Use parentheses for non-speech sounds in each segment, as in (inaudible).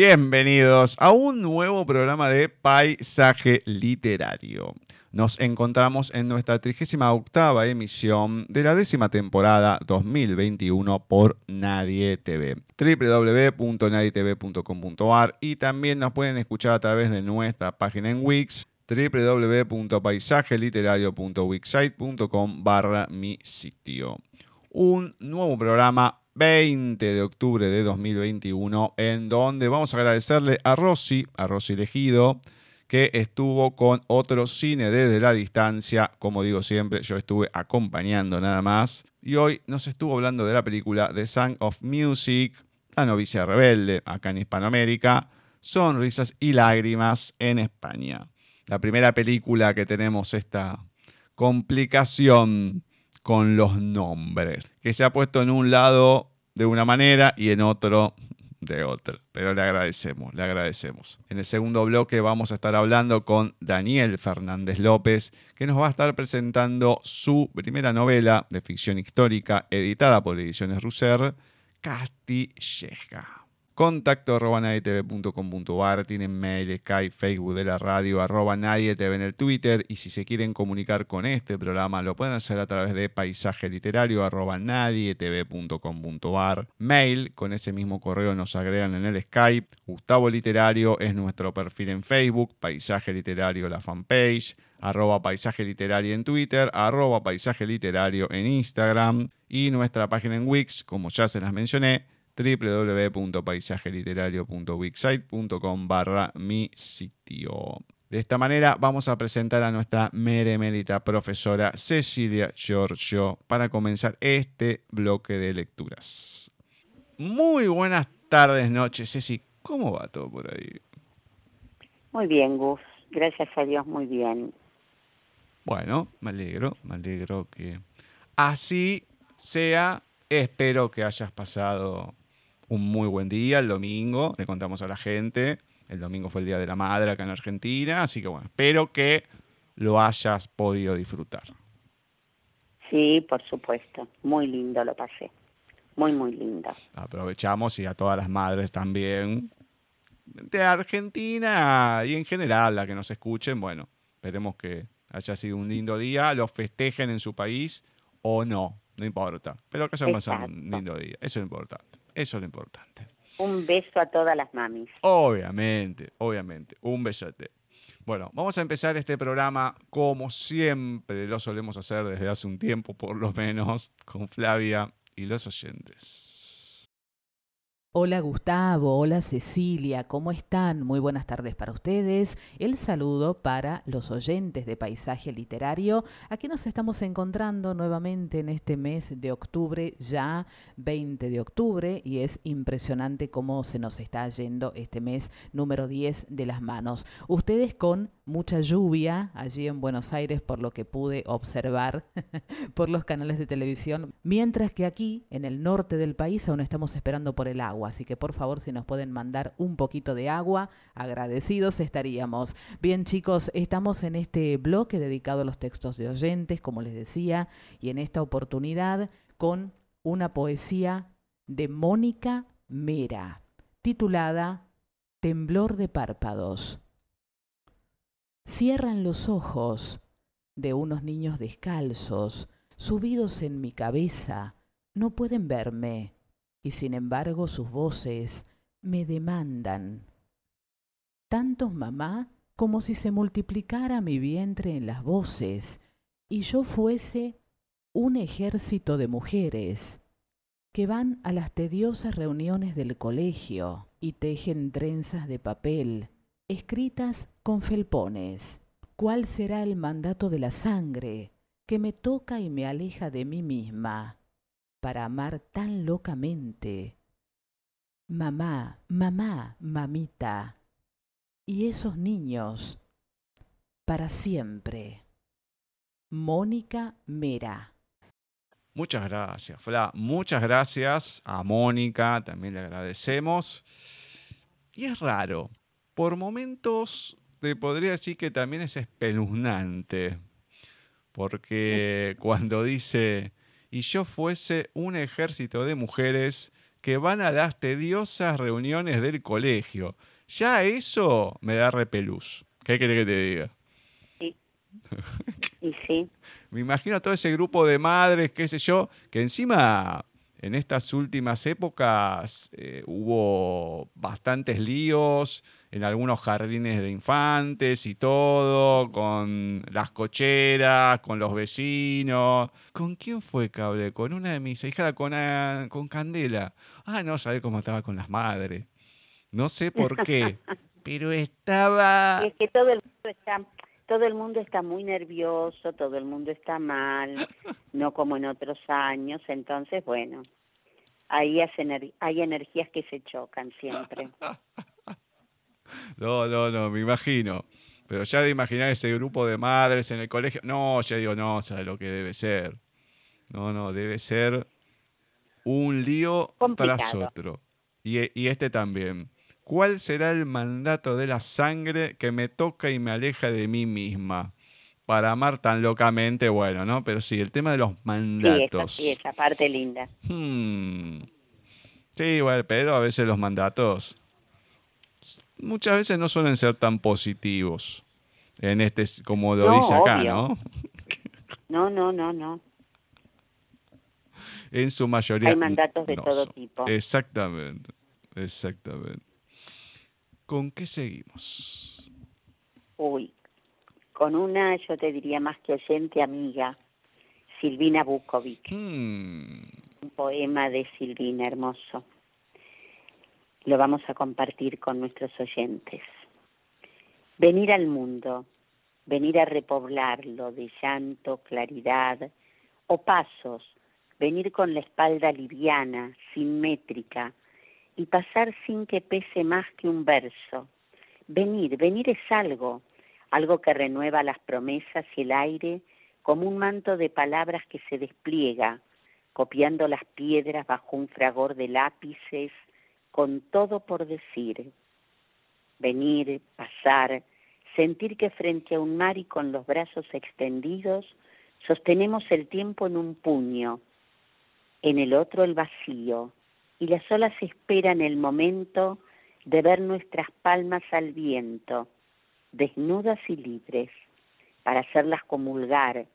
Bienvenidos a un nuevo programa de Paisaje Literario. Nos encontramos en nuestra 38 emisión de la décima temporada 2021 por Nadie TV. www.nadietv.com.ar y también nos pueden escuchar a través de nuestra página en Wix www.paisajeliterario.wixsite.com barra mi sitio. Un nuevo programa 20 de octubre de 2021, en donde vamos a agradecerle a Rosy, a Rosy Elegido, que estuvo con otro cine desde la distancia. Como digo siempre, yo estuve acompañando nada más. Y hoy nos estuvo hablando de la película The Song of Music, La novicia rebelde, acá en Hispanoamérica, Sonrisas y lágrimas en España. La primera película que tenemos esta complicación con los nombres, que se ha puesto en un lado de una manera y en otro de otra. Pero le agradecemos, le agradecemos. En el segundo bloque vamos a estar hablando con Daniel Fernández López, que nos va a estar presentando su primera novela de ficción histórica editada por Ediciones Russer, Castilleja contacto arroba tienen mail, Skype, Facebook de la radio, arroba nadietv en el Twitter y si se quieren comunicar con este programa lo pueden hacer a través de paisaje literario arroba mail, con ese mismo correo nos agregan en el Skype, Gustavo Literario es nuestro perfil en Facebook, Paisaje Literario la fanpage, arroba paisaje literario en Twitter, arroba paisaje literario en Instagram y nuestra página en Wix, como ya se las mencioné, www.paisajeliterario.wixsite.com barra mi sitio. De esta manera vamos a presentar a nuestra meremérita profesora Cecilia Giorgio para comenzar este bloque de lecturas. Muy buenas tardes, noches, Ceci. ¿Cómo va todo por ahí? Muy bien, Gus. Gracias a Dios, muy bien. Bueno, me alegro, me alegro que así sea. Espero que hayas pasado un muy buen día el domingo. Le contamos a la gente. El domingo fue el Día de la Madre acá en Argentina. Así que bueno, espero que lo hayas podido disfrutar. Sí, por supuesto. Muy lindo lo pasé. Muy, muy lindo. Aprovechamos y a todas las madres también de Argentina y en general, la que nos escuchen, bueno, esperemos que haya sido un lindo día, lo festejen en su país o no, no importa, pero que hayan pasado un lindo día, eso es importante, eso es lo importante. Un beso a todas las mamis. Obviamente, obviamente, un besote. Bueno, vamos a empezar este programa como siempre lo solemos hacer desde hace un tiempo, por lo menos, con Flavia y los oyentes. Hola Gustavo, hola Cecilia, ¿cómo están? Muy buenas tardes para ustedes. El saludo para los oyentes de Paisaje Literario. Aquí nos estamos encontrando nuevamente en este mes de octubre, ya 20 de octubre, y es impresionante cómo se nos está yendo este mes número 10 de las manos. Ustedes con mucha lluvia allí en Buenos Aires, por lo que pude observar (laughs) por los canales de televisión, mientras que aquí, en el norte del país, aún estamos esperando por el agua Así que por favor, si nos pueden mandar un poquito de agua, agradecidos estaríamos. Bien chicos, estamos en este bloque dedicado a los textos de oyentes, como les decía, y en esta oportunidad con una poesía de Mónica Mera, titulada Temblor de párpados. Cierran los ojos de unos niños descalzos, subidos en mi cabeza, no pueden verme y sin embargo sus voces me demandan. Tantos mamá como si se multiplicara mi vientre en las voces y yo fuese un ejército de mujeres que van a las tediosas reuniones del colegio y tejen trenzas de papel escritas con felpones. ¿Cuál será el mandato de la sangre que me toca y me aleja de mí misma? Para amar tan locamente. Mamá, mamá, mamita. Y esos niños, para siempre. Mónica Mera. Muchas gracias, Fla. Muchas gracias a Mónica, también le agradecemos. Y es raro, por momentos te podría decir que también es espeluznante, porque (laughs) cuando dice, y yo fuese un ejército de mujeres que van a las tediosas reuniones del colegio. Ya eso me da repelús. ¿Qué quiere que te diga? Sí. y sí. (laughs) Me imagino a todo ese grupo de madres, qué sé yo, que encima en estas últimas épocas eh, hubo bastantes líos en algunos jardines de infantes y todo, con las cocheras, con los vecinos. ¿Con quién fue que hablé? Con una de mis hijas, con, ah, con Candela. Ah, no sabía cómo estaba con las madres. No sé por qué, (laughs) pero estaba... es que todo el mundo está todo el mundo está muy nervioso, todo el mundo está mal, no como en otros años, entonces bueno, ahí hay energías que se chocan siempre. (laughs) No, no, no, me imagino. Pero ya de imaginar ese grupo de madres en el colegio, no, ya digo, no, sabe lo que debe ser. No, no, debe ser un lío tras otro. Y, y este también. ¿Cuál será el mandato de la sangre que me toca y me aleja de mí misma? Para amar tan locamente, bueno, ¿no? Pero sí, el tema de los mandatos. Sí, esa, parte linda. Hmm. Sí, bueno, pero a veces los mandatos muchas veces no suelen ser tan positivos en este, como lo dice acá, ¿no? No, no, no, no. En su mayoría. Hay mandatos de todo tipo. Exactamente, exactamente. ¿Con qué seguimos? Uy, con una, yo te diría más que oyente amiga, Silvina Bukovic. Hmm. Un poema de Silvina hermoso lo vamos a compartir con nuestros oyentes. Venir al mundo, venir a repoblarlo de llanto, claridad o pasos, venir con la espalda liviana, simétrica y pasar sin que pese más que un verso. Venir, venir es algo, algo que renueva las promesas y el aire como un manto de palabras que se despliega, copiando las piedras bajo un fragor de lápices, con todo por decir. Venir, pasar, sentir que frente a un mar y con los brazos extendidos, sostenemos el tiempo en un puño, en el otro el vacío, y las olas esperan el momento de ver nuestras palmas al viento, desnudas y libres, para hacerlas comulgar,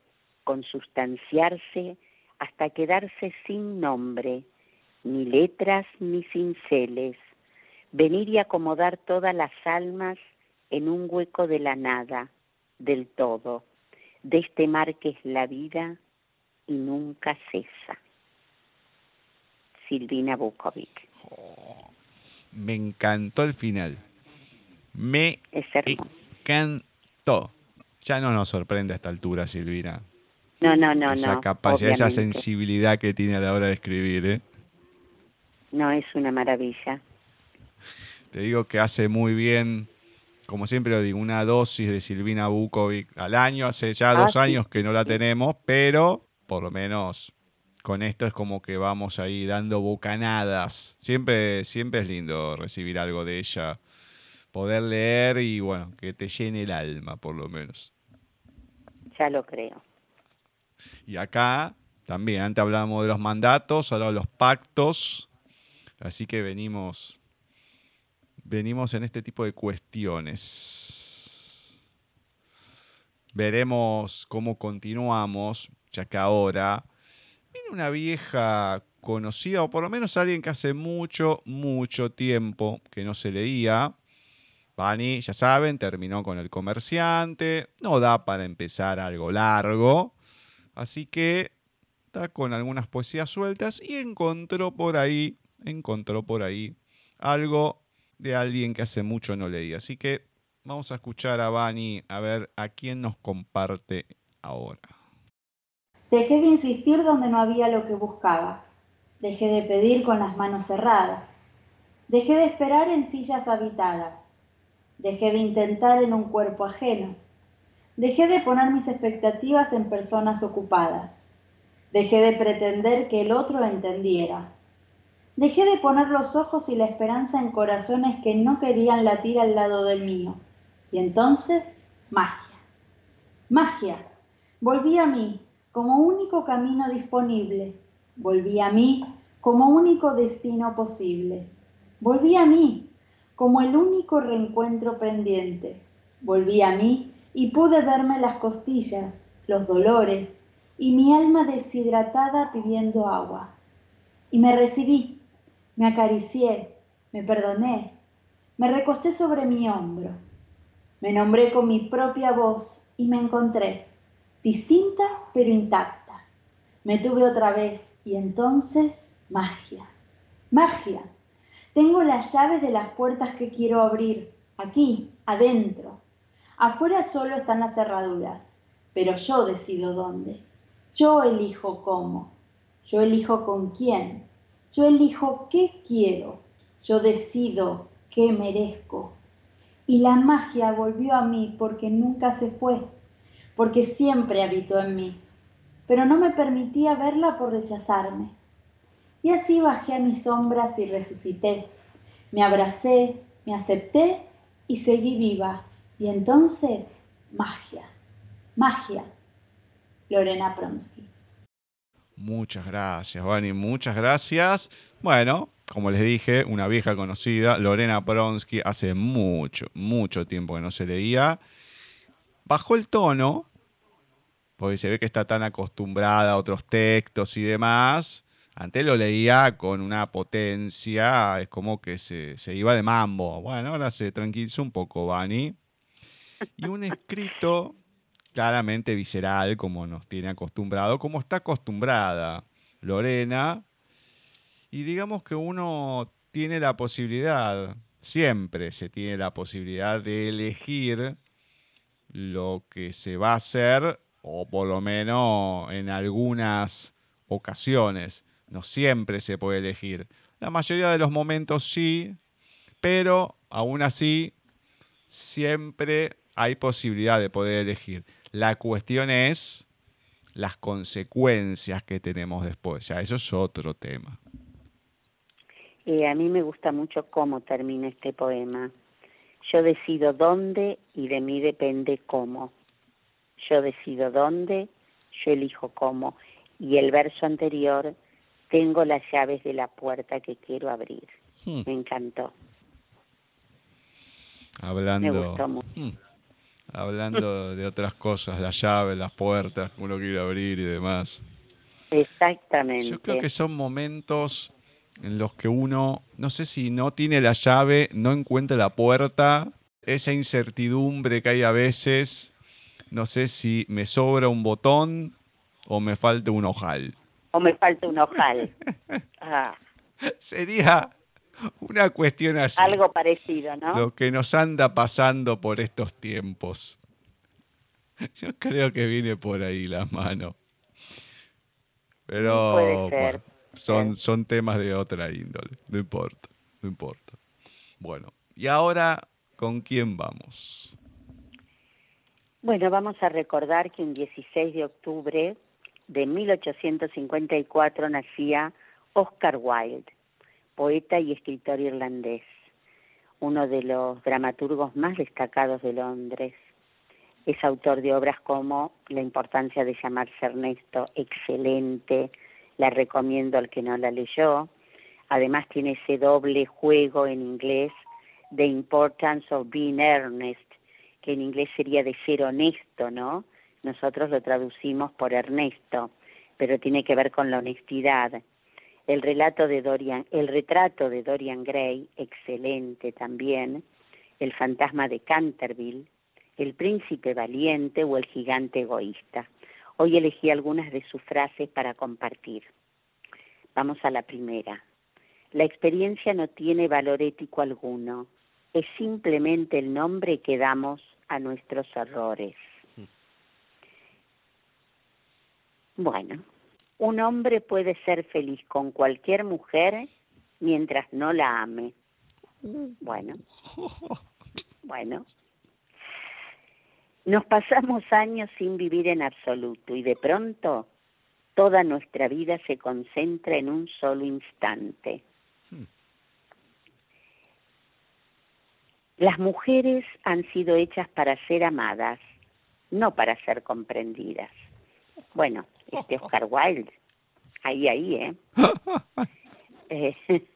consustanciarse hasta quedarse sin nombre, ni letras ni cinceles, venir y acomodar todas las almas en un hueco de la nada, del todo, de este mar que es la vida y nunca cesa. Silvina Bukovic. me encantó el final. Me encantó. Ya no nos sorprende a esta altura, Silvina. No, no, no, esa capacidad, esa sensibilidad que tiene a la hora de escribir, ¿eh? No, es una maravilla. Te digo que hace muy bien, como siempre lo digo, una dosis de Silvina Bukovic al año. Hace ya dos ah, años que no la tenemos, pero por lo menos con esto es como que vamos ahí dando bocanadas. Siempre, siempre es lindo recibir algo de ella, poder leer y bueno, que te llene el alma por lo menos. Ya lo creo. Y acá también, antes hablábamos de los mandatos, ahora los pactos. Así que venimos, venimos en este tipo de cuestiones. Veremos cómo continuamos, ya que ahora viene una vieja conocida, o por lo menos alguien que hace mucho, mucho tiempo que no se leía. Bani, ya saben, terminó con el comerciante. No da para empezar algo largo. Así que está con algunas poesías sueltas y encontró por ahí, encontró por ahí algo de alguien que hace mucho no leía. Así que vamos a escuchar a Bani a ver a quién nos comparte ahora. Dejé de insistir donde no había lo que buscaba. Dejé de pedir con las manos cerradas. Dejé de esperar en sillas habitadas. Dejé de intentar en un cuerpo ajeno. Dejé de poner mis expectativas en personas ocupadas. Dejé de pretender que el otro entendiera. Dejé de poner los ojos y la esperanza en corazones que no querían latir al lado del mío. Y entonces, magia. Magia. Volví a mí como único camino disponible. Volví a mí como único destino posible. Volví a mí como el único reencuentro pendiente. Volví a mí y pude verme las costillas, los dolores y mi alma deshidratada pidiendo agua. Y me recibí, me acaricié, me perdoné, me recosté sobre mi hombro, me nombré con mi propia voz y me encontré, distinta pero intacta. Me tuve otra vez y entonces magia, magia. Tengo las llaves de las puertas que quiero abrir, aquí, adentro, Afuera solo están las cerraduras, pero yo decido dónde. Yo elijo cómo. Yo elijo con quién. Yo elijo qué quiero. Yo decido qué merezco. Y la magia volvió a mí porque nunca se fue, porque siempre habitó en mí, pero no me permitía verla por rechazarme. Y así bajé a mis sombras y resucité. Me abracé, me acepté y seguí viva y entonces, magia, magia. Lorena Pronsky. Muchas gracias, Vani, muchas gracias. Bueno, como les dije, una vieja conocida, Lorena Pronsky, hace mucho, mucho tiempo que no se leía. Bajó el tono, porque se ve que está tan acostumbrada a otros textos y demás. Antes lo leía con una potencia, es como que se, se iba de mambo. Bueno, ahora se tranquilizó un poco, Vani y un escrito claramente visceral, como nos tiene acostumbrado, como está acostumbrada Lorena. Y digamos que uno tiene la posibilidad, siempre se tiene la posibilidad de elegir lo que se va a hacer, o por lo menos en algunas ocasiones. No siempre se puede elegir. La mayoría de los momentos sí, pero aún así siempre hay posibilidad de poder elegir. La cuestión es las consecuencias que tenemos después. Ya eso es otro tema. Eh, a mí me gusta mucho cómo termina este poema. Yo decido dónde y de mí depende cómo. Yo decido dónde, yo elijo cómo. Y el verso anterior, tengo las llaves de la puerta que quiero abrir. Hmm. Me encantó. Hablando, hmm. Hablando de otras cosas, las llaves, las puertas que uno quiere abrir y demás. Exactamente. Yo creo que son momentos en los que uno, no sé si no tiene la llave, no encuentra la puerta, esa incertidumbre que hay a veces, no sé si me sobra un botón o me falta un ojal. O me falta un ojal. (laughs) Ah. Sería (laughs) una cuestión así. Algo parecido, ¿no? Lo que nos anda pasando por estos tiempos. (laughs) Yo creo que viene por ahí la mano. Pero puede ser. son, son temas de otra índole. No importa, no importa. Bueno, y ahora, ¿con quién vamos? Bueno, vamos a recordar que un 16 de octubre de 1854 nacía Oscar Wilde poeta y escritor irlandés, uno de los dramaturgos más destacados de Londres. Es autor de obras como La importancia de llamarse Ernesto, excelente, la recomiendo al que no la leyó. Además tiene ese doble juego en inglés, The Importance of Being Earnest, que en inglés sería de ser honesto, ¿no? Nosotros lo traducimos por Ernesto, pero tiene que ver con la honestidad el relato de Dorian, el retrato de Dorian Gray, excelente también, El fantasma de Canterville, El príncipe valiente o El gigante egoísta. Hoy elegí algunas de sus frases para compartir. Vamos a la primera. La experiencia no tiene valor ético alguno, es simplemente el nombre que damos a nuestros errores. Hmm. Bueno, un hombre puede ser feliz con cualquier mujer mientras no la ame. Bueno, bueno. Nos pasamos años sin vivir en absoluto y de pronto toda nuestra vida se concentra en un solo instante. Las mujeres han sido hechas para ser amadas, no para ser comprendidas. Bueno, este Oscar Wilde, ahí, ahí, ¿eh? (laughs) eh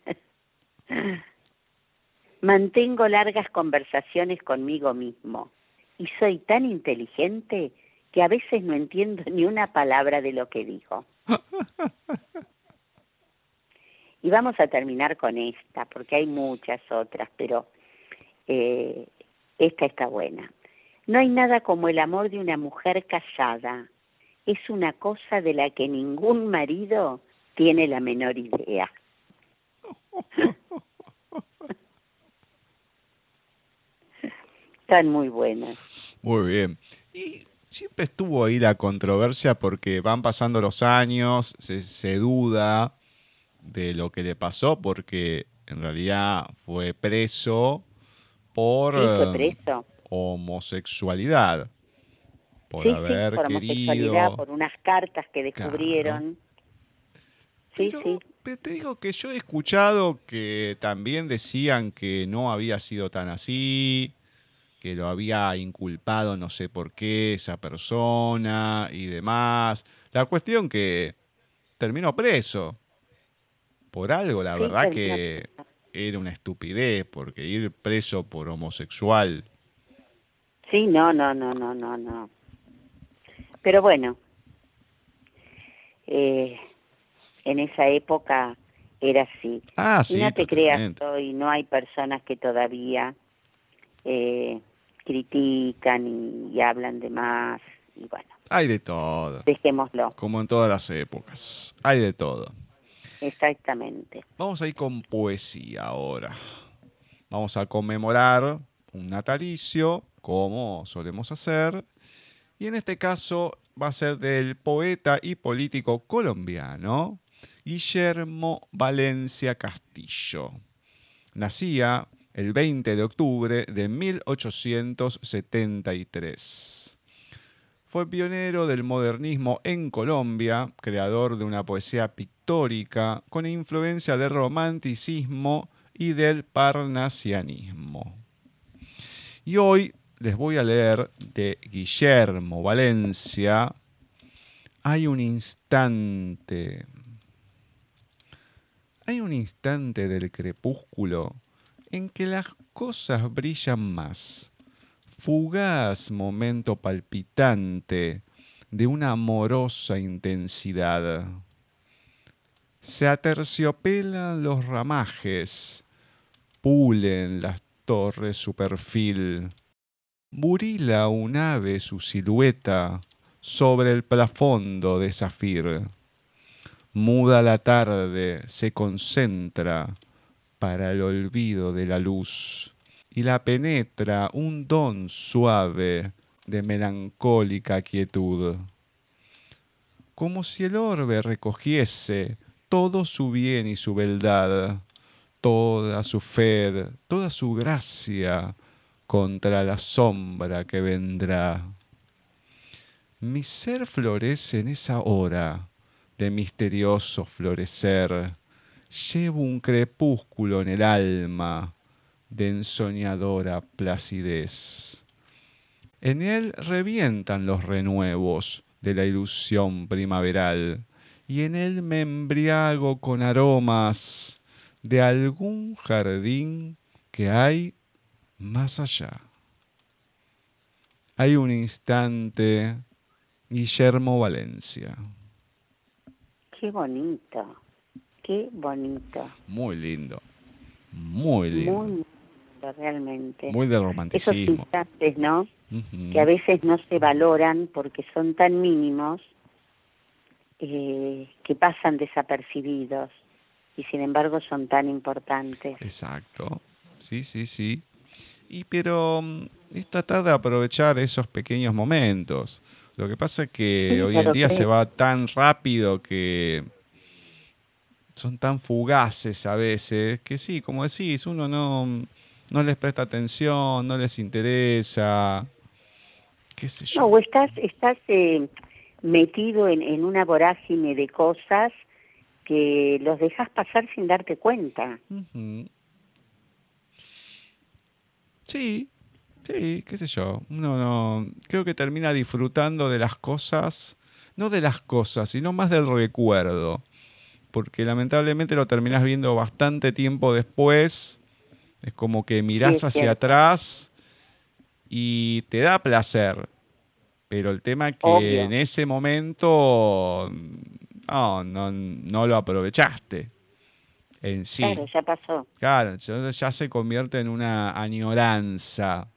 mantengo largas conversaciones conmigo mismo y soy tan inteligente que a veces no entiendo ni una palabra de lo que digo. (laughs) Y vamos a terminar con esta, porque hay muchas otras, pero eh, esta está buena. No hay nada como el amor de una mujer casada, es una cosa de la que ningún marido tiene la menor idea. Están muy buenas. Muy bien. Y siempre estuvo ahí la controversia porque van pasando los años, se, duda de lo que le pasó porque en realidad fue preso por eh, homosexualidad por sí, haber por querido. por unas cartas que descubrieron. Sí, sí. te digo que yo he escuchado que también decían que no había sido tan así, que lo había inculpado no sé por qué esa persona y demás. La cuestión que terminó preso. Por algo, la verdad que era una estupidez, porque ir preso por homosexual. Sí, no, no, no, no, no, no. Pero bueno, eh, en esa época era así. Ah, sí, y no te creas, hoy no hay personas que todavía eh, critican y, hablan de más. Y bueno. Hay de todo. Dejémoslo. Como en todas las épocas. Hay de todo. Exactamente. Vamos a ir con poesía ahora. Vamos a conmemorar un natalicio, como solemos hacer, y en este caso va a ser del poeta y político colombiano Guillermo Valencia Castillo. Nacía el 20 de octubre de 1873. Fue pionero del modernismo en Colombia, creador de una poesía pictórica con influencia del romanticismo y del parnasianismo. Y hoy les voy a leer de Guillermo Valencia. Hay un instante. Hay un instante del crepúsculo en que las cosas brillan más. Fugaz momento palpitante de una amorosa intensidad. Se aterciopelan los ramajes, pulen las torres su perfil, burila un ave su silueta sobre el plafondo de zafir. Muda la tarde se concentra para el olvido de la luz y la penetra un don suave de melancólica quietud. Como si el orbe recogiese todo su bien y su beldad, toda su fe, toda su gracia contra la sombra que vendrá. Mi ser florece en esa hora de misterioso florecer. Llevo un crepúsculo en el alma de ensoñadora placidez. En él revientan los renuevos de la ilusión primaveral y en él me embriago con aromas de algún jardín que hay más allá. Hay un instante, Guillermo Valencia. Qué bonito, qué bonito. Muy lindo, muy lindo. Muy lindo, realmente. Muy de romanticismo. Esos instantes, ¿no? Que a veces no se valoran porque son tan mínimos eh, que pasan desapercibidos y sin embargo son tan importantes. Exacto, sí, sí, sí. Y pero mm, es tratar de aprovechar esos pequeños momentos. Lo que pasa es que hoy en día se va tan rápido que son tan fugaces a veces que sí, como decís, uno no, no les presta atención, no les interesa, qué sé yo. No, o estás, estás eh, metido en, en una vorágine de cosas que los dejas pasar sin darte cuenta. Sí, sí, qué sé yo. No, no, creo que termina disfrutando de las cosas, no de las cosas, sino más del recuerdo. Porque lamentablemente lo terminas viendo bastante tiempo después. Es como que mirás hacia atrás y te da placer. Pero el tema es que en ese momento no, no, no lo aprovechaste en sí. Claro, ya pasó. Claro, ya se convierte en una añoranza.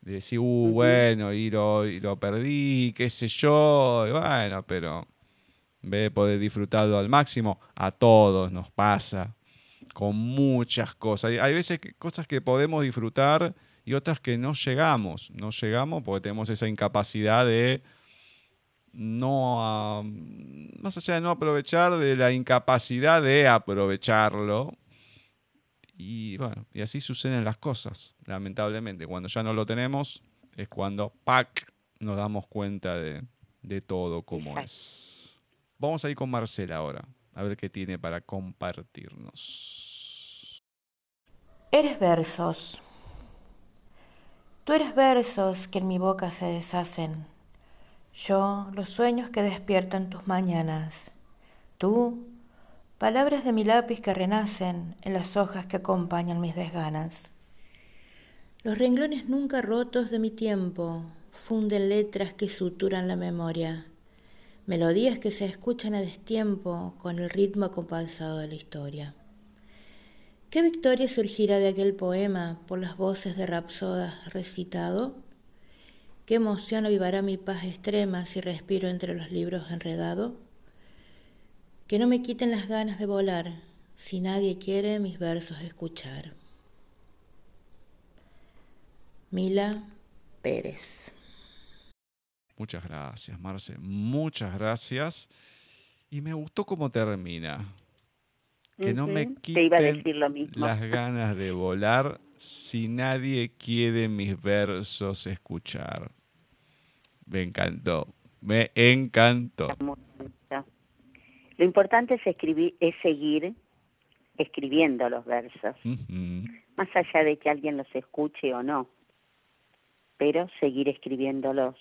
De decir, uh, bueno, y lo, y lo perdí, qué sé yo, y bueno, pero de poder disfrutarlo al máximo, a todos nos pasa, con muchas cosas. Hay veces que, cosas que podemos disfrutar y otras que no llegamos. No llegamos porque tenemos esa incapacidad de no, más allá de no aprovechar, de la incapacidad de aprovecharlo. Y bueno, y así suceden las cosas, lamentablemente. Cuando ya no lo tenemos, es cuando, ¡pac!, nos damos cuenta de, de todo como es. Vamos a ir con Marcela ahora, a ver qué tiene para compartirnos. Eres versos. Tú eres versos que en mi boca se deshacen yo, los sueños que despiertan tus mañanas. Tú, palabras de mi lápiz que renacen en las hojas que acompañan mis desganas. Los renglones nunca rotos de mi tiempo funden letras que suturan la memoria, melodías que se escuchan a destiempo con el ritmo acompasado de la historia. ¿Qué victoria surgirá de aquel poema por las voces de Rapsodas recitado? ¿Qué emoción avivará mi paz extrema si respiro entre los libros enredado? Que no me quiten las ganas de volar si nadie quiere mis versos escuchar. Mila Pérez. Muchas gracias, Marce. Muchas gracias. Y me gustó cómo termina. que no me Ujú, te iba a quiten decir lo mismo. las ganas de volar si nadie quiere mis versos escuchar. Me encantó, me encantó. Lo importante es escribir, es seguir escribiendo los versos, más allá de que alguien los escuche o no, pero seguir escribiéndolos.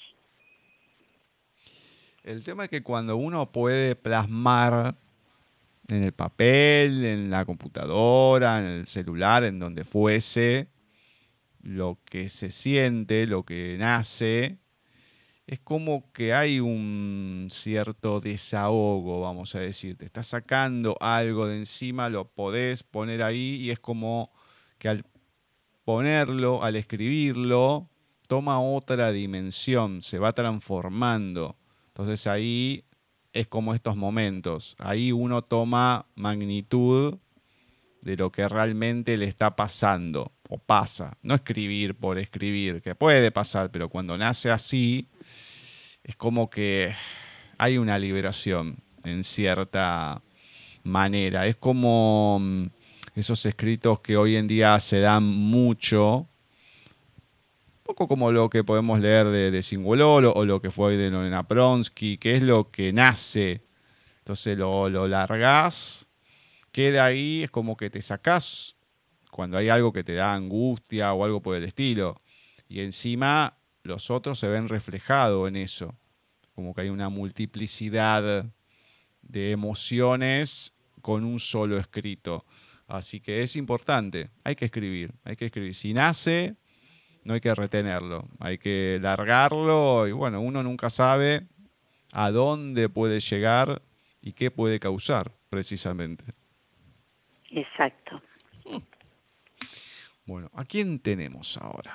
El tema es que cuando uno puede plasmar en el papel, en la computadora, en el celular, en donde fuese, lo que se siente, lo que nace, es como que hay un cierto desahogo, vamos a decir. Te estás sacando algo de encima, lo podés poner ahí y es como que al ponerlo, al escribirlo, toma otra dimensión, se va transformando. Entonces ahí es como estos momentos. Ahí uno toma magnitud de lo que realmente le está pasando o pasa. No escribir por escribir, que puede pasar, pero cuando nace así, es como que hay una liberación en cierta manera. Es como mm, esos escritos que hoy en día se dan mucho, poco como lo que podemos leer de, de Singololo o lo que fue de Lorena Pronsky, que es lo que nace. Entonces lo, lo largás, queda ahí, es como que te sacás cuando hay algo que te da angustia o algo por el estilo. Y encima los otros se ven reflejados en eso. Como que hay una multiplicidad de emociones con un solo escrito. Así que es importante, hay que escribir, hay que escribir. Si nace, no hay que retenerlo, hay que largarlo y bueno, uno nunca sabe a dónde puede llegar y qué puede causar precisamente. Exacto. Bueno, ¿a quién tenemos ahora?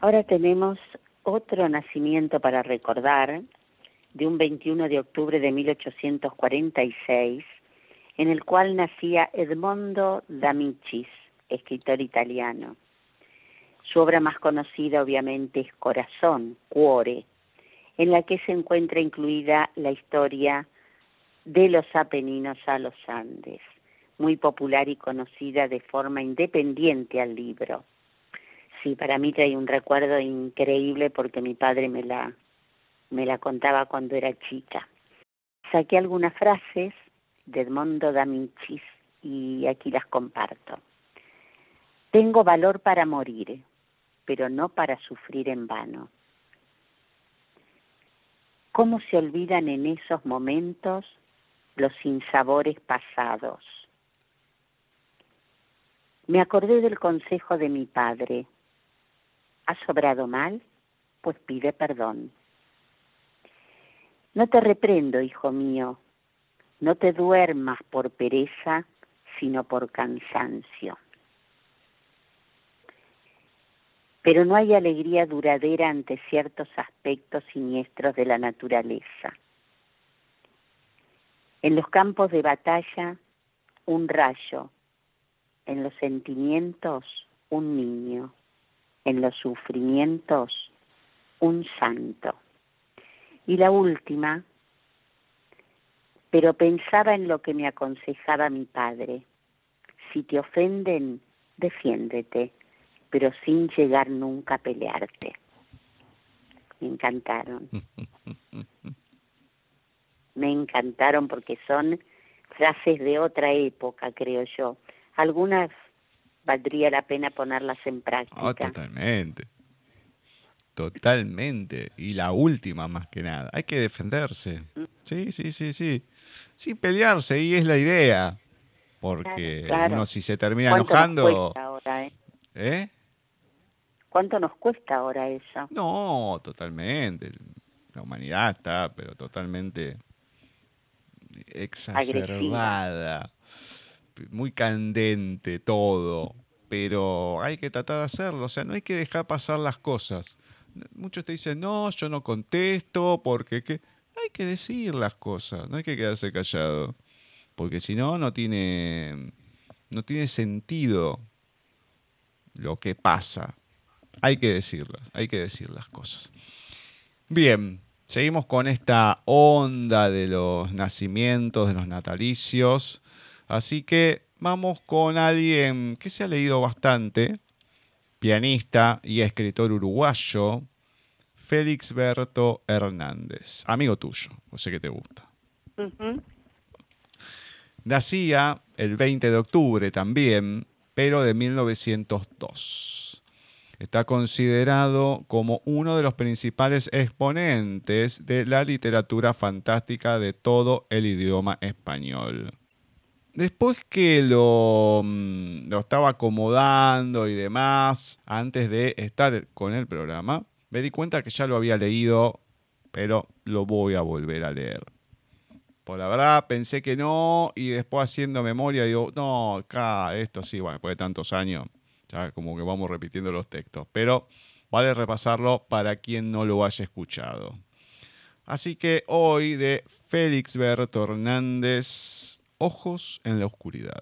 Ahora tenemos otro nacimiento para recordar de un 21 de octubre de 1846, en el cual nacía Edmondo D'Amicis, escritor italiano. Su obra más conocida obviamente es Corazón, Cuore, en la que se encuentra incluida la historia de los Apeninos a los Andes, muy popular y conocida de forma independiente al libro. Sí, para mí trae un recuerdo increíble porque mi padre me la, me la contaba cuando era chica. Saqué algunas frases de Edmondo D'Amicis y aquí las comparto. Tengo valor para morir, pero no para sufrir en vano. ¿Cómo se olvidan en esos momentos los sinsabores pasados? Me acordé del consejo de mi padre. ¿Has sobrado mal? Pues pide perdón. No te reprendo, hijo mío. No te duermas por pereza, sino por cansancio. Pero no hay alegría duradera ante ciertos aspectos siniestros de la naturaleza. En los campos de batalla, un rayo. En los sentimientos, un niño. En los sufrimientos, un santo. Y la última, pero pensaba en lo que me aconsejaba mi padre. Si te ofenden, defiéndete, pero sin llegar nunca a pelearte. Me encantaron. (laughs) Me encantaron porque son frases de otra época, creo yo. Algunas valdría la pena ponerlas en práctica. Oh, totalmente. Totalmente. Y la última más que nada. Hay que defenderse. Sí, sí, sí, sí. Sin pelearse, y es la idea. Porque Claro, claro. uno si se termina ¿Cuánto nos enojando... ahora, eh? ¿Eh? ¿Cuánto nos cuesta ahora eso? No, totalmente. La humanidad está, pero totalmente exacerbada. Muy candente todo. Pero hay que tratar de hacerlo. O sea, no hay que dejar pasar las cosas. Muchos te dicen, no, yo no contesto porque... ¿qué? Hay que decir las cosas, no hay que quedarse callado. Porque si no, no tiene, no tiene sentido lo que pasa. Hay que decirlas, hay que decir las cosas. Bien, seguimos con esta onda de los nacimientos, de los natalicios. Así que vamos con alguien que se ha leído bastante, pianista y escritor uruguayo, Félix Berto Hernández, amigo tuyo, no sé que te gusta. Nacía el 20 de octubre también, pero de 1902. Está considerado como uno de los principales exponentes de la literatura fantástica de todo el idioma español. Después que lo, mm, lo estaba acomodando y demás, antes de estar con el programa, me di cuenta que ya lo había leído, pero lo voy a volver a leer. Por la verdad pensé que no y después haciendo memoria digo, no, acá esto sí, bueno, después de tantos años, ya como que vamos repitiendo los textos, pero vale repasarlo para quien no lo haya escuchado. Así que hoy de Félix Berto Hernández, Ojos en la Oscuridad.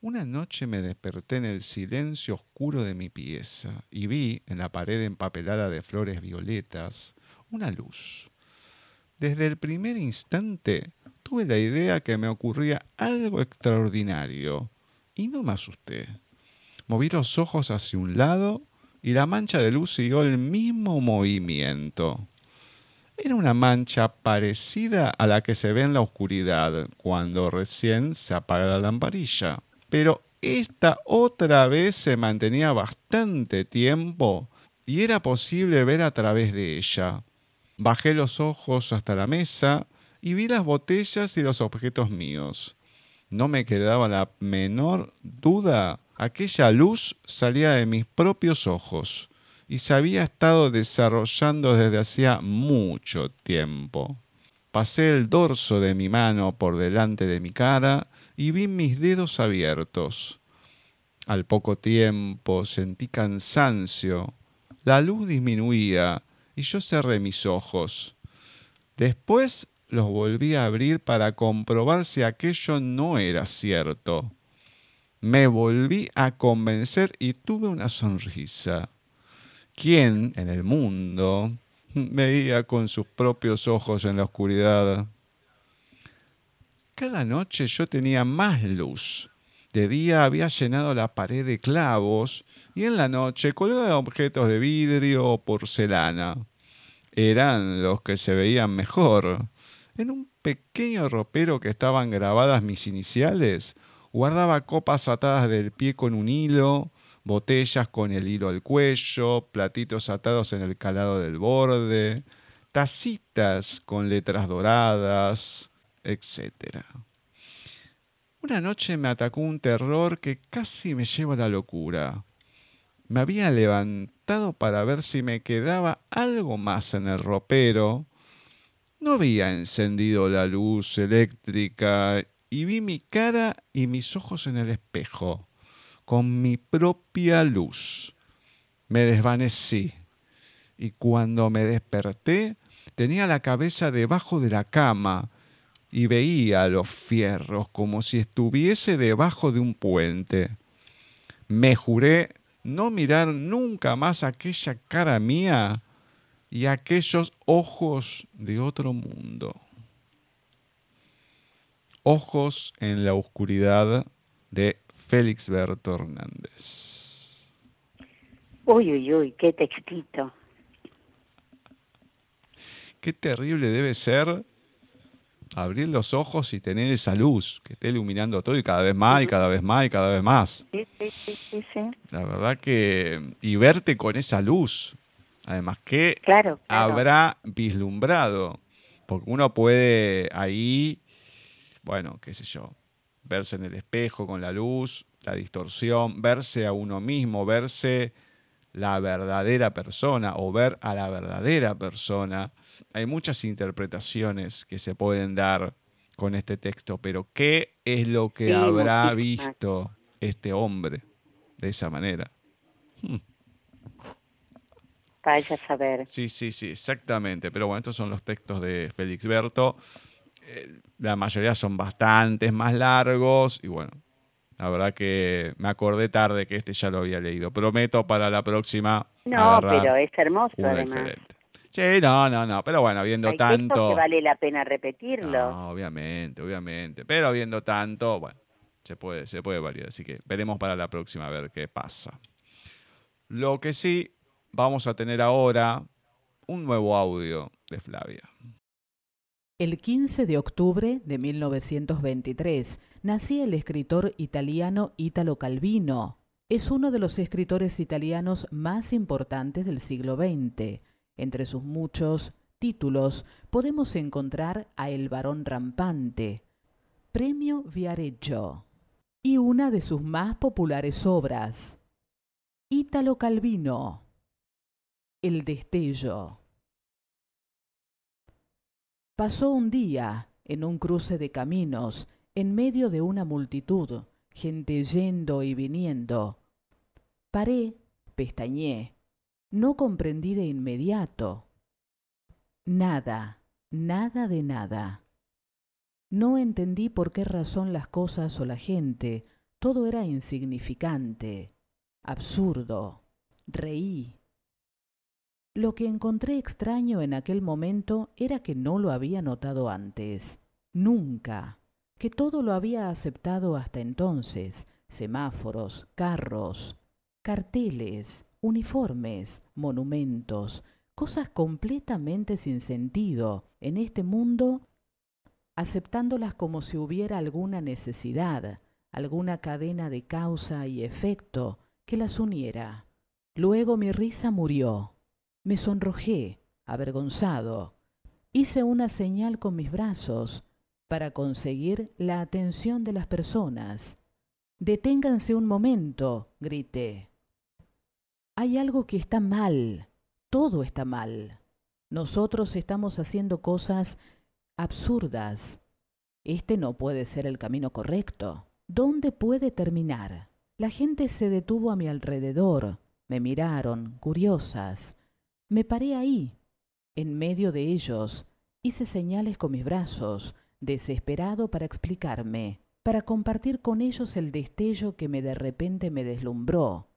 Una noche me desperté en el silencio oscuro de mi pieza y vi en la pared empapelada de flores violetas una luz. Desde el primer instante tuve la idea que me ocurría algo extraordinario no me asusté. Moví los ojos hacia un lado y la mancha de luz siguió el mismo movimiento. Era una mancha parecida a la que se ve en la oscuridad cuando recién se apaga la lamparilla. Pero esta otra vez se mantenía bastante tiempo y era posible ver a través de ella. Bajé los ojos hasta la mesa y vi las botellas y los objetos míos. No me quedaba la menor duda. Aquella luz salía de mis propios ojos y se había estado desarrollando desde hacía mucho tiempo. Pasé el dorso de mi mano por delante de mi cara y vi mis dedos abiertos. Al poco tiempo sentí cansancio. La luz disminuía y yo cerré mis ojos. Después los volví a abrir para comprobar si aquello no era cierto. Me volví a convencer y tuve una sonrisa. ¿Quién en el mundo veía con sus propios ojos en la oscuridad? Cada noche yo tenía más luz. De día había llenado la pared de clavos y en la noche colgaba objetos de vidrio o porcelana. Eran los que se veían mejor. En un pequeño ropero que estaban grabadas mis iniciales, guardaba copas atadas del pie con un hilo, botellas con el hilo al cuello, platitos atados en el calado del borde, tacitas con letras doradas, etc. Una noche me atacó un terror que casi me lleva a la locura. Me había levantado para ver si me quedaba algo más en el ropero. No había encendido la luz eléctrica y vi mi cara y mis ojos en el espejo con mi propia luz. Me desvanecí y cuando me desperté tenía la cabeza debajo de la cama y veía los fierros como si estuviese debajo de un puente. Me juré no mirar nunca más aquella cara mía y aquellos ojos de otro mundo. Ojos en la oscuridad de Félix Berto Hernández. Uy, uy, uy, qué textito. Qué terrible debe ser abrir los ojos y tener esa luz que esté iluminando todo y cada vez más y cada vez más y cada vez más. Sí, sí, sí, sí. La verdad que... Y verte con esa luz. Además, ¿qué Claro, claro. habrá vislumbrado? Porque uno puede ahí, bueno, qué sé yo, verse en el espejo con la luz, la distorsión, verse a uno mismo, verse la verdadera persona o ver a la verdadera persona. Hay muchas interpretaciones que se pueden dar con este texto, pero ¿qué es lo que Sí, habrá muchísimas. visto este hombre de esa manera? Vaya a saber. Sí, sí, sí, exactamente. Pero bueno, estos son los textos de Félix Berto. Eh, la mayoría son bastantes más largos y bueno, la verdad que me acordé tarde que este ya lo había leído. Prometo para la próxima No, pero es hermoso además. diferente. Sí, no, no, no. Pero bueno, viendo Hay tanto. que vale la pena repetirlo. No, obviamente, obviamente. Pero viendo tanto, bueno, se puede, se puede variar. Así que veremos para la próxima a ver qué pasa. Lo que sí, vamos a tener ahora un nuevo audio de Flavia. El 15 de octubre de 1923 nacía el escritor italiano Italo Calvino. Es uno de los escritores italianos más importantes del siglo XX. Entre sus muchos títulos podemos encontrar a El varón rampante, Premio Viareggio y una de sus más populares obras, Italo Calvino, El destello. Pasó un día en un cruce de caminos, en medio de una multitud, gente yendo y viniendo. Paré, pestañé, no comprendí de inmediato. Nada, nada de nada. No entendí por qué razón las cosas o la gente, todo era insignificante, absurdo. Reí. Lo que encontré extraño en aquel momento era que no lo había notado antes, nunca, que todo lo había aceptado hasta entonces, semáforos, carros, carteles, uniformes, monumentos, cosas completamente sin sentido en este mundo, aceptándolas como si hubiera alguna necesidad, alguna cadena de causa y efecto que las uniera. Luego mi risa murió. Me sonrojé, avergonzado. Hice una señal con mis brazos para conseguir la atención de las personas. Deténganse un momento, grité. Hay algo que está mal. Todo está mal. Nosotros estamos haciendo cosas absurdas. Este no puede ser el camino correcto. ¿Dónde puede terminar? La gente se detuvo a mi alrededor. Me miraron, curiosas. Me paré ahí, en medio de ellos. Hice señales con mis brazos, desesperado para explicarme, para compartir con ellos el destello que me de repente me deslumbró.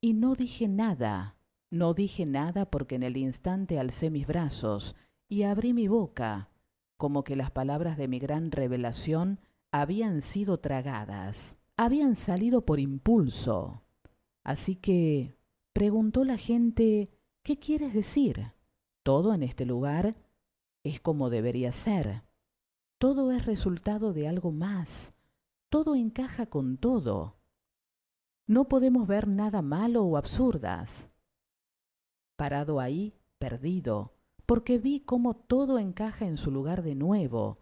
Y no dije nada, no dije nada porque en el instante alcé mis brazos y abrí mi boca, como que las palabras de mi gran revelación habían sido tragadas, habían salido por impulso. Así que preguntó la gente, ¿qué quieres decir? Todo en este lugar es como debería ser. Todo es resultado de algo más. Todo encaja con todo. No podemos ver nada malo o absurdas. Parado ahí, perdido, porque vi cómo todo encaja en su lugar de nuevo,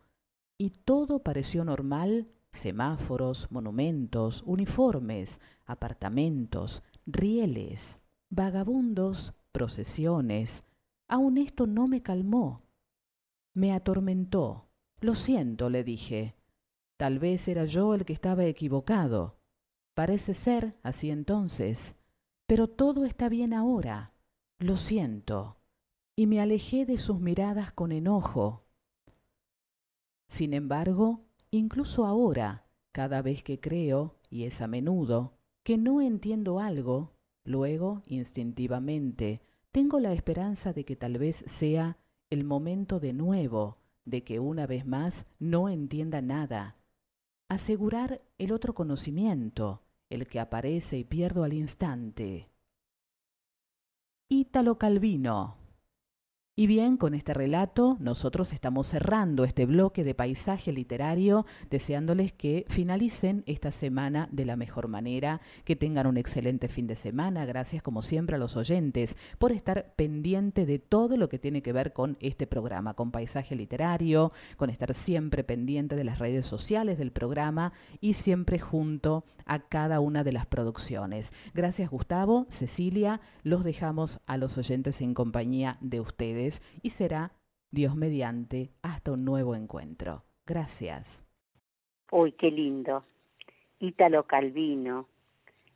y todo pareció normal, semáforos, monumentos, uniformes, apartamentos, rieles, vagabundos, procesiones. Aun esto no me calmó. Me atormentó. Lo siento, le dije. Tal vez era yo el que estaba equivocado. Parece ser así entonces. Pero todo está bien ahora. Lo siento. Y me alejé de sus miradas con enojo. Sin embargo, incluso ahora, cada vez que creo, y es a menudo, que no entiendo algo, luego, instintivamente, tengo la esperanza de que tal vez sea el momento de nuevo de que una vez más no entienda nada. Asegurar el otro conocimiento, el que aparece y pierdo al instante. Ítalo Calvino. Y bien, con este relato nosotros estamos cerrando este bloque de paisaje literario, deseándoles que finalicen esta semana de la mejor manera, que tengan un excelente fin de semana. Gracias como siempre a los oyentes por estar pendiente de todo lo que tiene que ver con este programa, con paisaje literario, con estar siempre pendiente de las redes sociales del programa y siempre junto a cada una de las producciones. Gracias Gustavo, Cecilia, los dejamos a los oyentes en compañía de ustedes y será, Dios mediante, hasta un nuevo encuentro. Gracias. Uy, qué lindo. Ítalo Calvino,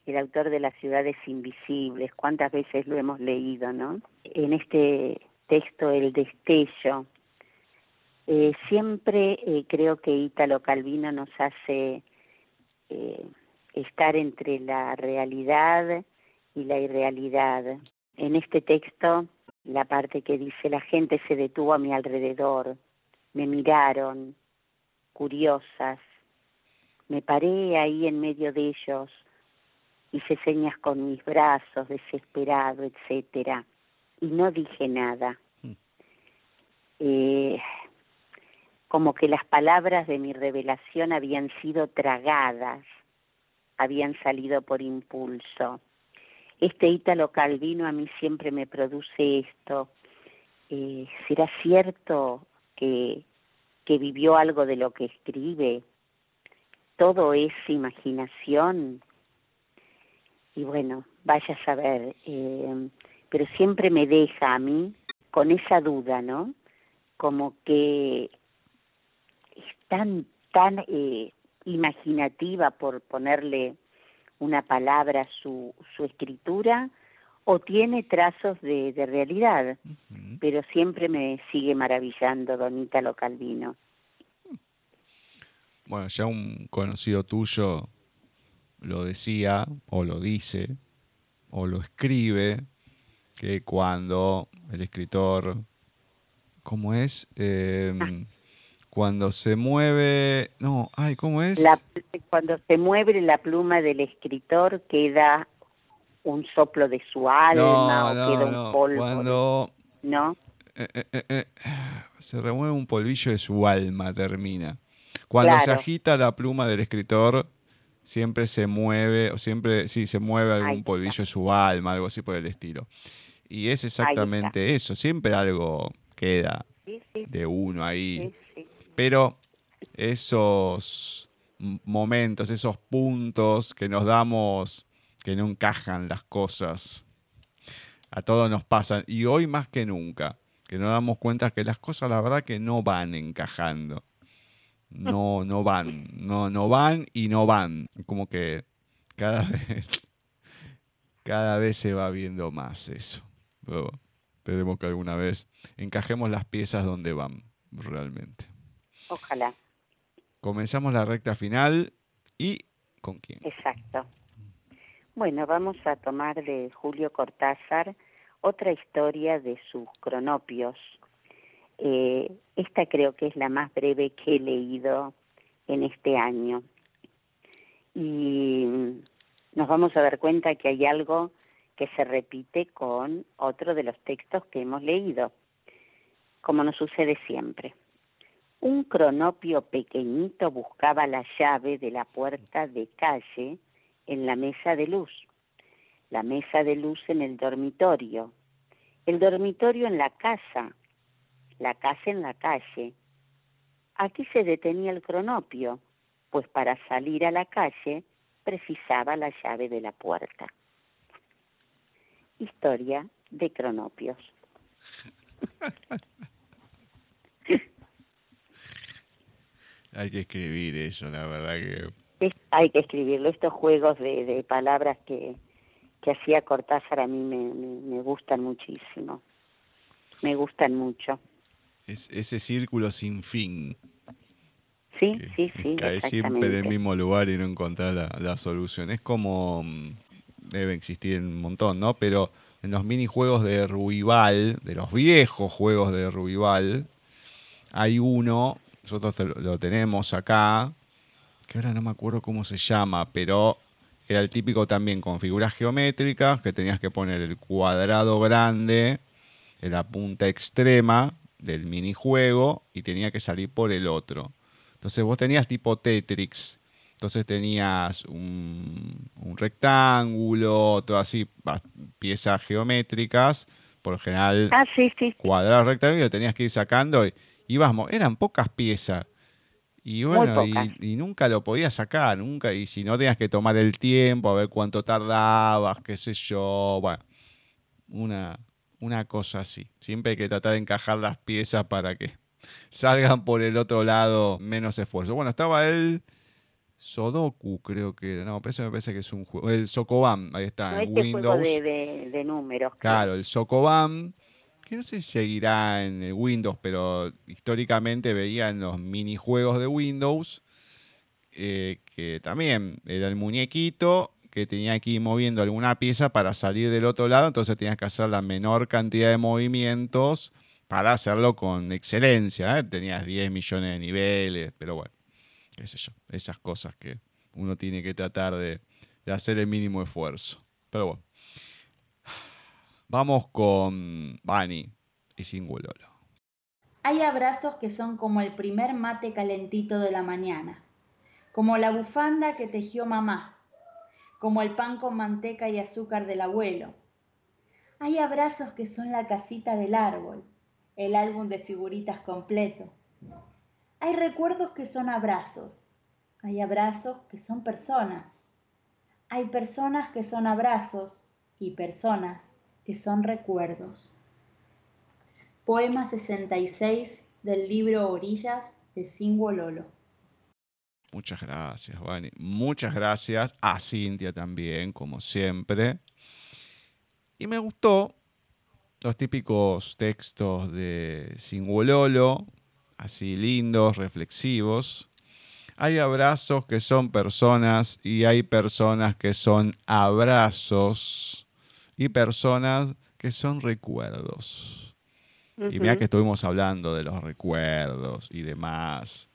el autor de Las ciudades invisibles, cuántas veces lo hemos leído, ¿no? En este texto, El destello, eh, siempre eh, creo que Ítalo Calvino nos hace eh, estar entre la realidad y la irrealidad. En este texto la parte que dice la gente se detuvo a mi alrededor, me miraron, curiosas, me paré ahí en medio de ellos, hice señas con mis brazos, desesperado, etcétera, y no dije nada. Hmm. Eh, como que las palabras de mi revelación habían sido tragadas, habían salido por impulso. Este Ítalo Calvino a mí siempre me produce esto. Eh, ¿Será cierto que, que vivió algo de lo que escribe? ¿Todo es imaginación? Y bueno, vaya a saber, eh, pero siempre me deja a mí con esa duda, ¿no? Como que es tan, tan eh, imaginativa por ponerle una palabra su, su escritura o tiene trazos de, de realidad, pero siempre me sigue maravillando Don Ítalo Calvino. Bueno, ya un conocido tuyo lo decía o lo dice o lo escribe que cuando el escritor, ¿cómo es? Eh, cuando se mueve, no, ay, ¿cómo es? cuando se mueve la pluma del escritor queda un soplo de su alma o queda un polvo. Cuando ¿No? Eh, eh, eh, se remueve un polvillo de su alma, termina. Cuando se agita la pluma del escritor, siempre se mueve, o siempre, sí, se mueve algún polvillo de su alma, algo así por el estilo. Y es exactamente eso, siempre algo queda de uno ahí. Pero esos momentos, esos puntos que nos damos, que no encajan las cosas, a todos nos pasan. Y hoy más que nunca, que nos damos cuenta que las cosas la verdad que no van encajando. No, (laughs) no van, no, no van y no van. Como que cada (laughs) vez, cada vez se va viendo más eso. Pero esperemos que alguna vez encajemos las piezas donde van, realmente. Ojalá. Comenzamos la recta final y ¿con quién? Exacto. Bueno, vamos a tomar de Julio Cortázar otra historia de sus cronopios. Eh, esta creo que es la más breve que he leído en este año. Y nos vamos a dar cuenta que hay algo que se repite con otro de los textos que hemos leído, como nos sucede siempre. Un cronopio pequeñito buscaba la llave de la puerta de calle en la mesa de luz, la mesa de luz en el dormitorio, el dormitorio en la casa, la casa en la calle. Aquí se detenía el cronopio, pues para salir a la calle precisaba la llave de la puerta. Historia de cronopios. (laughs) Hay que escribir eso, la verdad que... hay que escribirlo. Estos juegos de, palabras que, que hacía Cortázar a mí me, gustan muchísimo. Me gustan mucho. Es ese círculo sin fin. Sí, sí, sí. Cae siempre en el mismo lugar y no encontrar la, la, solución. Es como. Mm, debe existir un montón, ¿no? Pero en los minijuegos de Ruibal, de los viejos juegos de Ruibal, hay uno nosotros lo tenemos acá, que ahora no me acuerdo cómo se llama, pero era el típico también con figuras geométricas, que tenías que poner el cuadrado grande en la punta extrema del minijuego y tenía que salir por el otro. Entonces vos tenías tipo Tetrix. Entonces tenías un, rectángulo, todo así, piezas geométricas, por lo general ah, sí, sí. cuadrados rectángulos, tenías que ir sacando y íbamos, eran pocas piezas. Y bueno, y, nunca lo podías sacar, nunca, y si no tenías que tomar el tiempo, a ver cuánto tardabas, qué sé yo, bueno, una, una cosa así. Siempre hay que tratar de encajar las piezas para que (laughs) salgan por el otro lado menos esfuerzo. Bueno, estaba el Sodoku, creo que era, no, eso me parece que es un juego, el Sokoban, ahí está, en este Windows. de, de, números. Claro, el Sokoban que no sé si seguirá en Windows, pero históricamente veía en los minijuegos de Windows eh, que también era el muñequito que tenía que ir moviendo alguna pieza para salir del otro lado, entonces tenías que hacer la menor cantidad de movimientos para hacerlo con excelencia. ¿eh? Tenías 10 millones de niveles, pero bueno, qué sé yo, esas cosas que uno tiene que tratar de, de hacer el mínimo esfuerzo. Pero bueno, vamos con Bani y Singulolo. Hay abrazos que son como el primer mate calentito de la mañana, como la bufanda que tejió mamá, como el pan con manteca y azúcar del abuelo. Hay abrazos que son la casita del árbol, el álbum de figuritas completo. Hay recuerdos que son abrazos, hay abrazos que son personas. Hay personas que son abrazos y personas que son recuerdos. Poema 66 del libro Orillas de Singo Lolo. Muchas gracias, Vani. Muchas gracias a Cintia también, como siempre. Y me gustó los típicos textos de Lolo, así lindos, reflexivos. Hay abrazos que son personas y hay personas que son abrazos y personas que son recuerdos. Y mira que estuvimos hablando de los recuerdos y demás,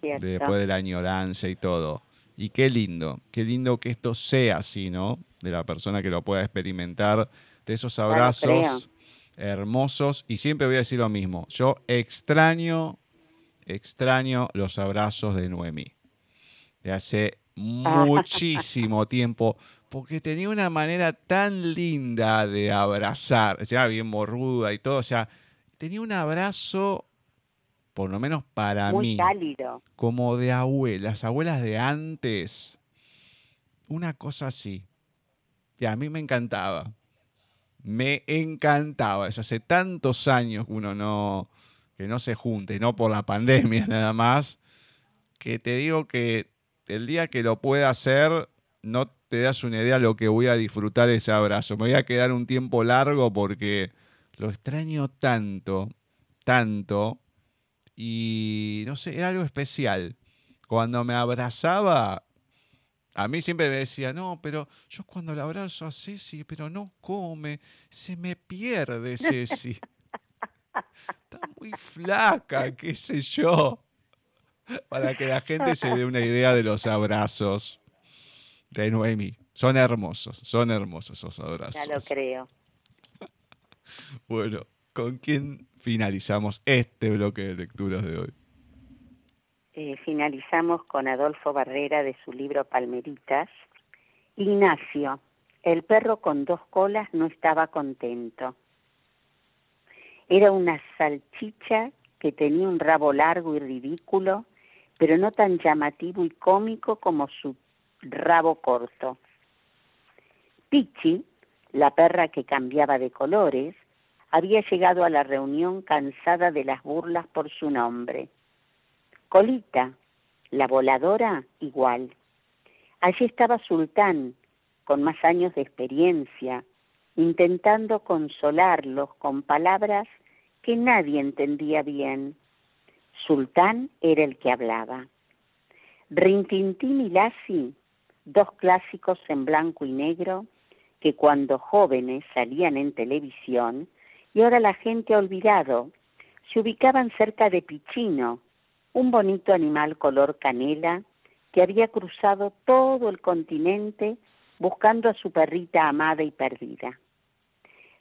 después de la añoranza y todo. Y qué lindo, qué lindo que esto sea así, ¿no? De la persona que lo pueda experimentar, de esos abrazos hermosos. Y siempre voy a decir lo mismo, yo extraño extraño los abrazos de Noemí. De hace (laughs) muchísimo tiempo, porque tenía una manera tan linda de abrazar, sea, bien morruda y todo, o sea, tenía un abrazo, por lo menos para mí, como de abuelas, abuelas de antes, una cosa así. Y a mí me encantaba, me encantaba, eso hace tantos años que uno no, que no se junte, no por la pandemia (laughs) nada más, que te digo que el día que lo pueda hacer, no te das una idea de lo que voy a disfrutar ese abrazo. Me voy a quedar un tiempo largo porque lo extraño tanto, tanto, y no sé, era algo especial. Cuando me abrazaba, a mí siempre me decía, no, pero yo cuando le abrazo a Ceci, pero no come, se me pierde Ceci. (laughs) Está muy flaca, qué sé yo. Para que la gente se dé una idea de los abrazos de Noemi. Son hermosos, son hermosos esos abrazos. Ya lo creo. (laughs) Bueno, ¿con quién finalizamos este bloque de lecturas de hoy? Eh, finalizamos con Adolfo Barrera de su libro Palmeritas. Ignacio, el perro con dos colas no estaba contento. Era una salchicha que tenía un rabo largo y ridículo, pero no tan llamativo y cómico como su rabo corto. Pichi, la perra que cambiaba de colores, había llegado a la reunión cansada de las burlas por su nombre. Colita, la voladora, igual. Allí estaba Sultán, con más años de experiencia, intentando consolarlos con palabras que nadie entendía bien. Sultán era el que hablaba. Rintintín y Lassi, dos clásicos en blanco y negro que cuando jóvenes salían en televisión y ahora la gente ha olvidado, se ubicaban cerca de Pichino, un bonito animal color canela que había cruzado todo el continente buscando a su perrita amada y perdida.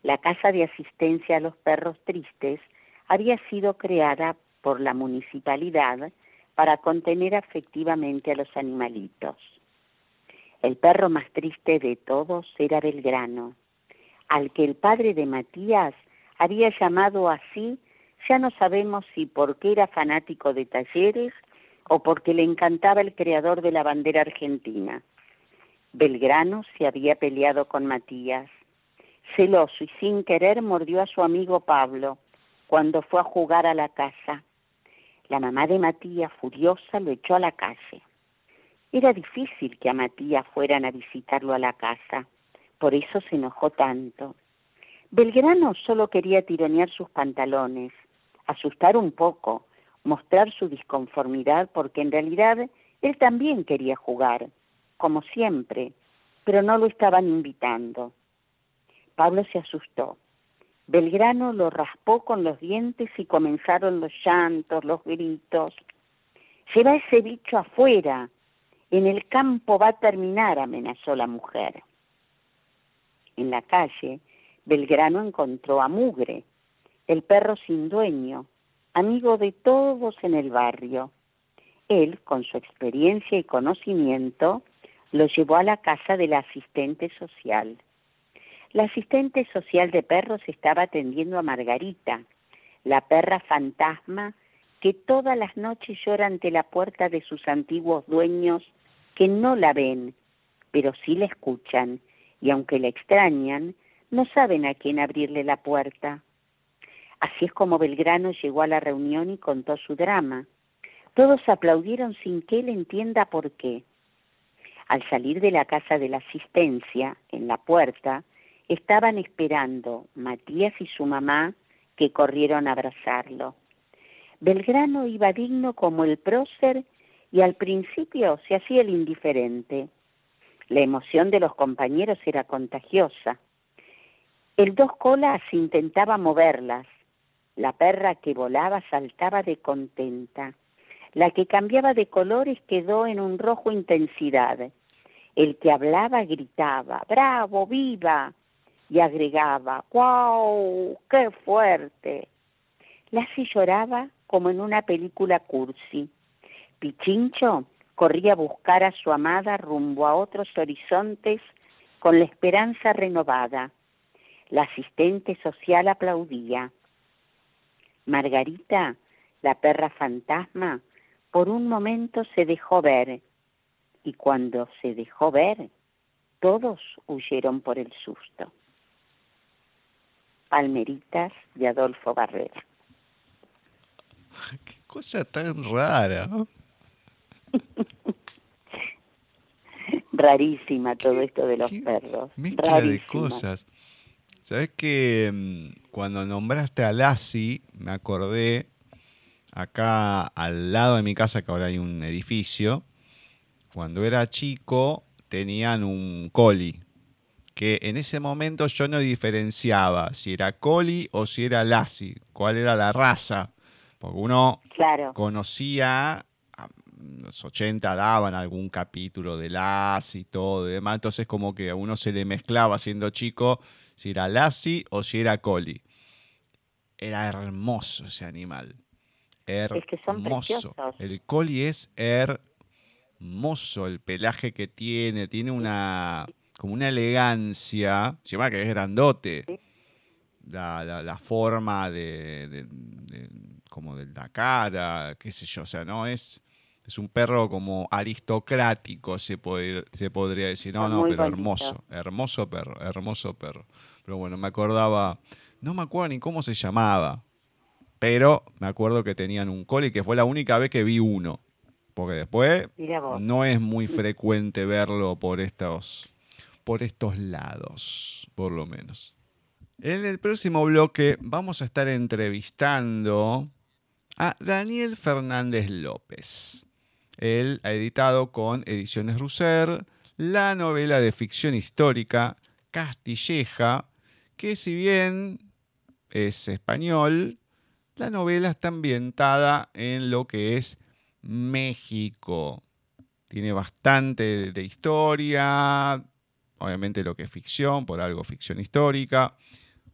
La Casa de Asistencia a los Perros Tristes había sido creada por la municipalidad para contener afectivamente a los animalitos. El perro más triste de todos era Belgrano, al que el padre de Matías había llamado así, ya no sabemos si porque era fanático de talleres o porque le encantaba el creador de la bandera argentina. Belgrano se había peleado con Matías Celoso y sin querer mordió a su amigo Pablo cuando fue a jugar a la casa. La mamá de Matías, furiosa, lo echó a la calle. Era difícil que a Matías fueran a visitarlo a la casa, por eso se enojó tanto. Belgrano solo quería tironear sus pantalones, asustar un poco, mostrar su disconformidad porque en realidad él también quería jugar, como siempre, pero no lo estaban invitando. Pablo se asustó. Belgrano lo raspó con los dientes y comenzaron los llantos, los gritos. Se va ese bicho afuera. En el campo va a terminar, amenazó la mujer. En la calle, Belgrano encontró a Mugre, el perro sin dueño, amigo de todos en el barrio. Él, con su experiencia y conocimiento, lo llevó a la casa de la asistente social. La asistente social de perros estaba atendiendo a Margarita, la perra fantasma que todas las noches llora ante la puerta de sus antiguos dueños que no la ven, pero sí la escuchan y aunque la extrañan, no saben a quién abrirle la puerta. Así es como Belgrano llegó a la reunión y contó su drama. Todos aplaudieron sin que él entienda por qué. Al salir de la casa de la asistencia, en la puerta, estaban esperando Matías y su mamá, que corrieron a abrazarlo. Belgrano iba digno como el prócer y al principio se hacía el indiferente. La emoción de los compañeros era contagiosa. El dos colas intentaba moverlas. La perra que volaba saltaba de contenta. La que cambiaba de colores quedó en un rojo intensidad. El que hablaba gritaba, ¡Bravo, viva! y agregaba, ¡Wow! ¡Qué fuerte! Lassie lloraba como en una película cursi. Pichincho corría a buscar a su amada rumbo a otros horizontes con la esperanza renovada. La asistente social aplaudía. Margarita, la perra fantasma, por un momento se dejó ver, y cuando se dejó ver, todos huyeron por el susto. Palmeritas de Adolfo Barrera. (laughs) Qué cosa tan rara. Rarísima todo esto de los perros. Mezcla de cosas. ¿Sabes que mm, cuando nombraste a Lassie, me acordé acá al lado de mi casa, que ahora hay un edificio, cuando era chico tenían un coli, que en ese momento yo no diferenciaba si era coli o si era Lassie, cuál era la raza, porque uno conocía, los 80 daban algún capítulo de Lassie y todo y demás, entonces como que a uno se le mezclaba siendo chico si era Lassie o si era coli. Era hermoso ese animal hermoso. el coli es hermoso, el pelaje que tiene, tiene una como una elegancia, se llama que es grandote. La, forma de, como de la cara, qué sé yo, o sea, no es es un perro como aristocrático, se, se podría decir. No, no, pero hermoso, hermoso perro, hermoso perro. Pero bueno, me acordaba, no me acuerdo ni cómo se llamaba, pero me acuerdo que tenían un coli que fue la única vez que vi uno. Porque después no es muy frecuente verlo por estos, por estos lados, por lo menos. En el próximo bloque vamos a estar entrevistando a Daniel Fernández López. Él ha editado con Ediciones Russer la novela de ficción histórica Castilleja, que si bien es español, la novela está ambientada en lo que es México. Tiene bastante de historia, obviamente lo que es ficción, por algo ficción histórica.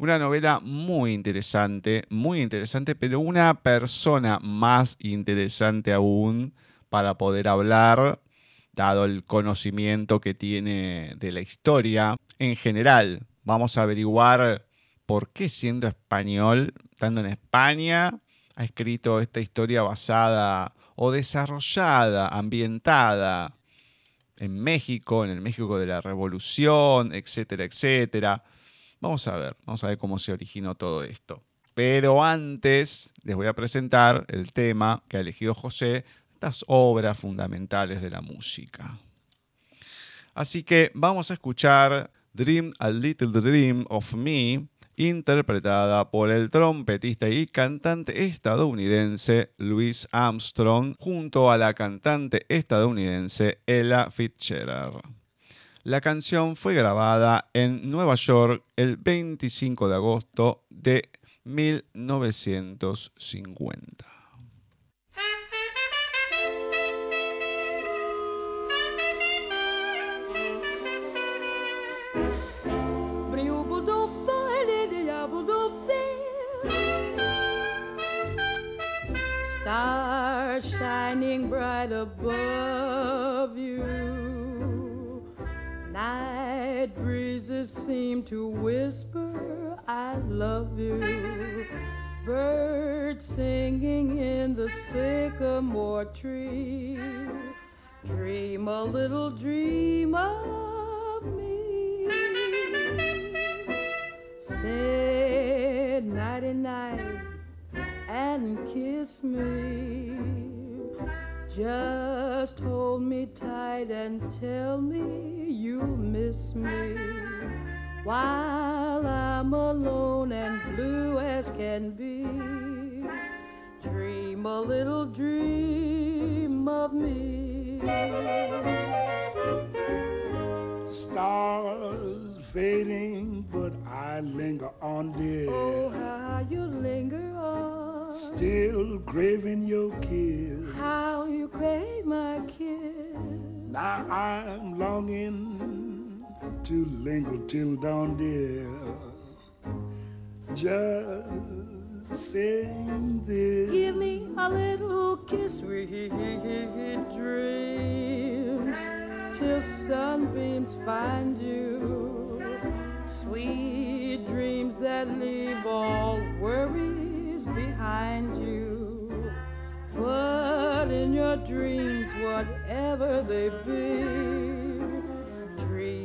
Una novela muy interesante, muy interesante, pero una persona más interesante aún para poder hablar, dado el conocimiento que tiene de la historia en general. Vamos a averiguar por qué siendo español estando en España, ha escrito esta historia basada o desarrollada, ambientada en México, en el México de la Revolución, etcétera, etcétera. Vamos a ver, vamos a ver cómo se originó todo esto. Pero antes les voy a presentar el tema que ha elegido José, las obras fundamentales de la música. Así que vamos a escuchar Dream a Little Dream of Me interpretada por el trompetista y cantante estadounidense Louis Armstrong junto a la cantante estadounidense Ella Fitzgerald. La canción fue grabada en Nueva York el 25 de agosto de 1950. Stars shining bright above you seem to whisper, I love you. Birds singing in the sycamore tree. Dream a little dream of me. Say nighty night and kiss me. Just hold me tight and tell me you miss me while I'm alone and blue as can be. Dream a little dream of me. Stars fading, but I linger on, dear. Oh, how you linger on Still craving your kiss. How you crave my kiss. Now I'm longing to linger till dawn, dear. Just saying this. Give me a little kiss, sweet dreams, till sunbeams find you. Sweet dreams that leave all worries behind you. But in your dreams, whatever they be,